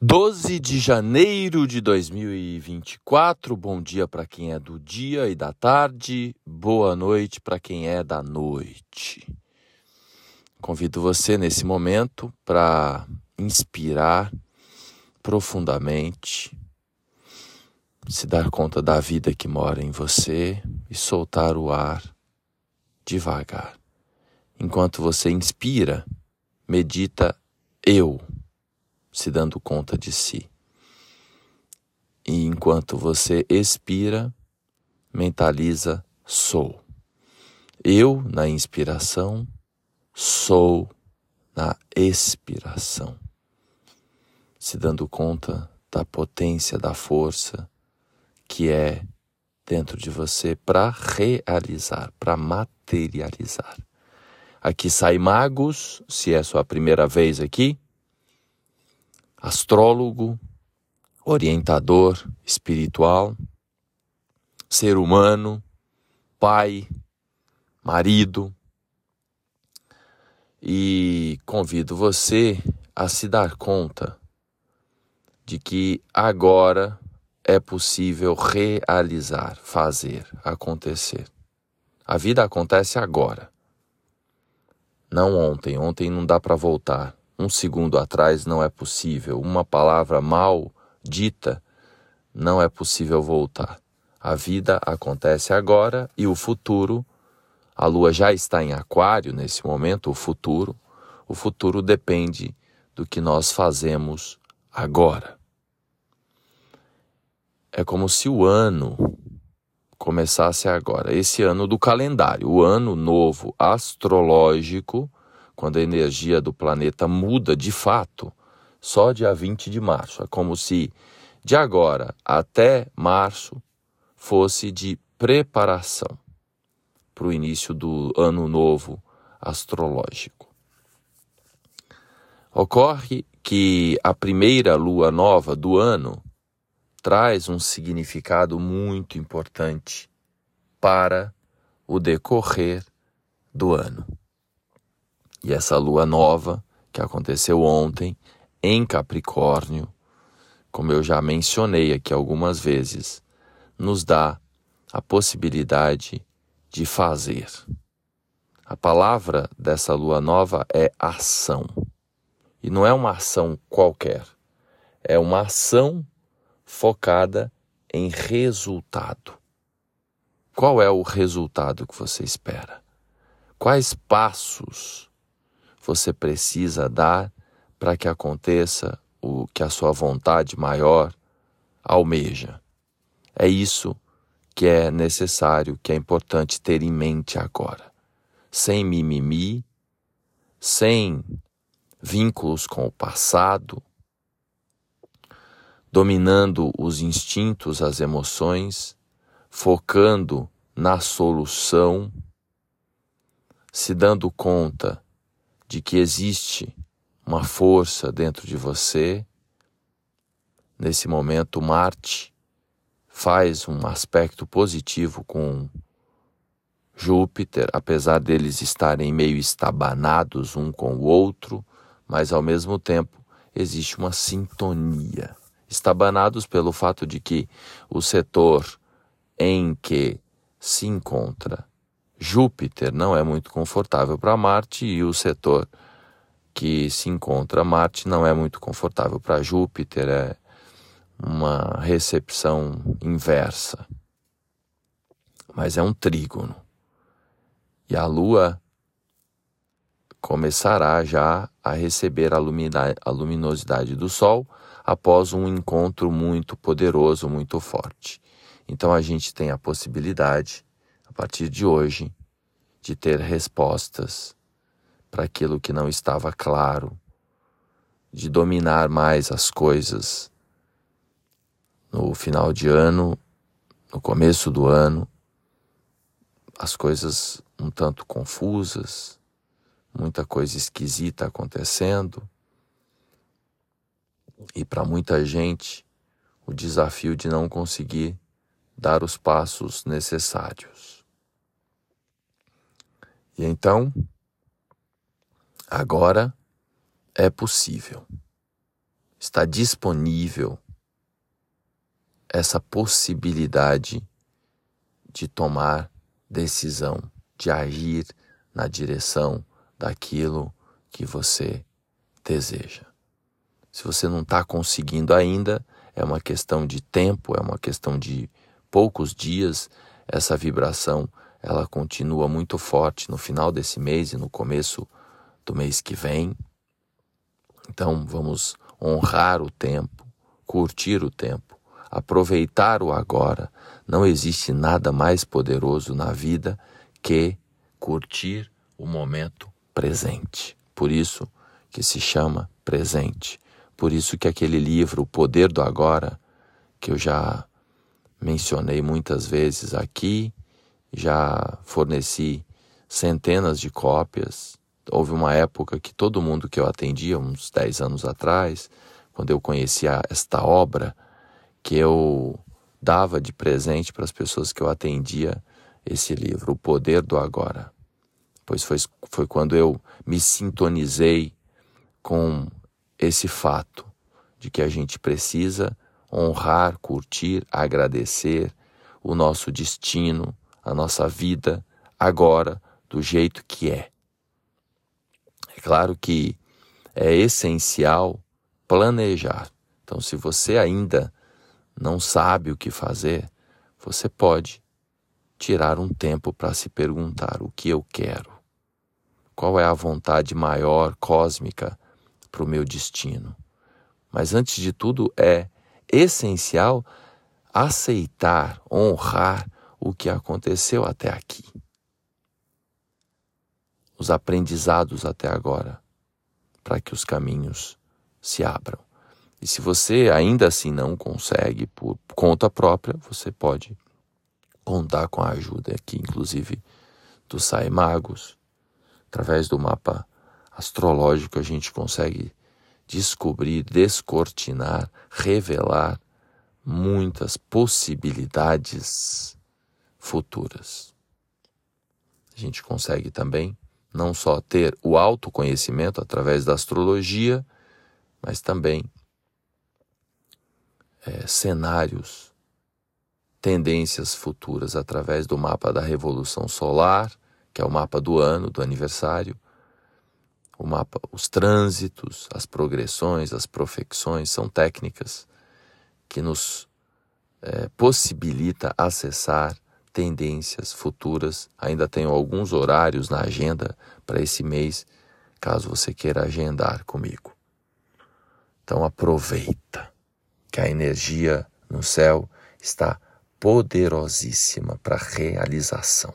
12 de janeiro de 2024. Bom dia para quem é do dia e da tarde. Boa noite para quem é da noite. Convido você nesse momento para inspirar profundamente, se dar conta da vida que mora em você e soltar o ar devagar. Enquanto você inspira, medita eu se dando conta de si. E enquanto você expira, mentaliza sou. Eu na inspiração, sou na expiração. Se dando conta da potência, da força que é dentro de você para realizar, para materializar. Aqui sai Magos, se é sua primeira vez aqui astrólogo, orientador espiritual, ser humano, pai, marido. E convido você a se dar conta de que agora é possível realizar, fazer, acontecer. A vida acontece agora. Não ontem, ontem não dá para voltar um segundo atrás não é possível. Uma palavra mal dita não é possível voltar. A vida acontece agora e o futuro, a lua já está em Aquário nesse momento, o futuro, o futuro depende do que nós fazemos agora. É como se o ano começasse agora, esse ano do calendário, o ano novo astrológico quando a energia do planeta muda de fato, só dia 20 de março. É como se de agora até março fosse de preparação para o início do ano novo astrológico. Ocorre que a primeira lua nova do ano traz um significado muito importante para o decorrer do ano. E essa lua nova, que aconteceu ontem, em Capricórnio, como eu já mencionei aqui algumas vezes, nos dá a possibilidade de fazer. A palavra dessa lua nova é ação. E não é uma ação qualquer, é uma ação focada em resultado. Qual é o resultado que você espera? Quais passos você precisa dar para que aconteça o que a sua vontade maior almeja. É isso que é necessário, que é importante ter em mente agora. Sem mimimi, sem vínculos com o passado, dominando os instintos, as emoções, focando na solução, se dando conta de que existe uma força dentro de você. Nesse momento, Marte faz um aspecto positivo com Júpiter, apesar deles estarem meio estabanados um com o outro, mas ao mesmo tempo existe uma sintonia. Estabanados pelo fato de que o setor em que se encontra Júpiter não é muito confortável para Marte e o setor que se encontra Marte não é muito confortável para Júpiter, é uma recepção inversa. Mas é um trígono. E a Lua começará já a receber a, luminosidade do Sol após um encontro muito poderoso, muito forte. Então a gente tem a possibilidade partir de hoje, de ter respostas para aquilo que não estava claro, de dominar mais as coisas no final de ano, no começo do ano, as coisas um tanto confusas, muita coisa esquisita acontecendo. E para muita gente, o desafio de não conseguir dar os passos necessários. E então, agora é possível. Está disponível essa possibilidade de tomar decisão, de agir na direção daquilo que você deseja. Se você não está conseguindo ainda, é uma questão de tempo, é uma questão de poucos dias. Essa vibração ela continua muito forte no final desse mês e no começo do mês que vem. Então vamos honrar o tempo, curtir o tempo, aproveitar o agora. Não existe nada mais poderoso na vida que curtir o momento presente. Por isso que se chama presente. Por isso que aquele livro, O Poder do Agora, que eu já mencionei muitas vezes aqui, já forneci centenas de cópias. Houve uma época que todo mundo que eu atendia, uns 10 anos atrás, quando eu conhecia esta obra, que eu dava de presente para as pessoas que eu atendia esse livro, O Poder do Agora. Pois foi, foi quando eu me sintonizei com esse fato de que a gente precisa honrar, curtir, agradecer o nosso destino, a nossa vida agora do jeito que é. É claro que é essencial planejar. Então, se você ainda não sabe o que fazer, você pode tirar um tempo para se perguntar o que eu quero. Qual é a vontade maior, cósmica, para o meu destino. Mas antes de tudo, é essencial aceitar, honrar o que aconteceu até aqui. Os aprendizados até agora, para que os caminhos se abram. E se você ainda assim não consegue por conta própria, você pode contar com a ajuda aqui, inclusive do Sai Magos, através do mapa astrológico a gente consegue descobrir, descortinar, revelar muitas possibilidades futuras. A gente consegue também não só ter o autoconhecimento através da astrologia, mas também é, cenários, tendências futuras através do mapa da Revolução Solar, que é o mapa do ano, do aniversário, o mapa, os trânsitos, as progressões, as profecções são técnicas que nos é, possibilita acessar tendências futuras. Ainda tenho alguns horários na agenda para esse mês, caso você queira agendar comigo. Então aproveita que a energia no céu está poderosíssima para realização.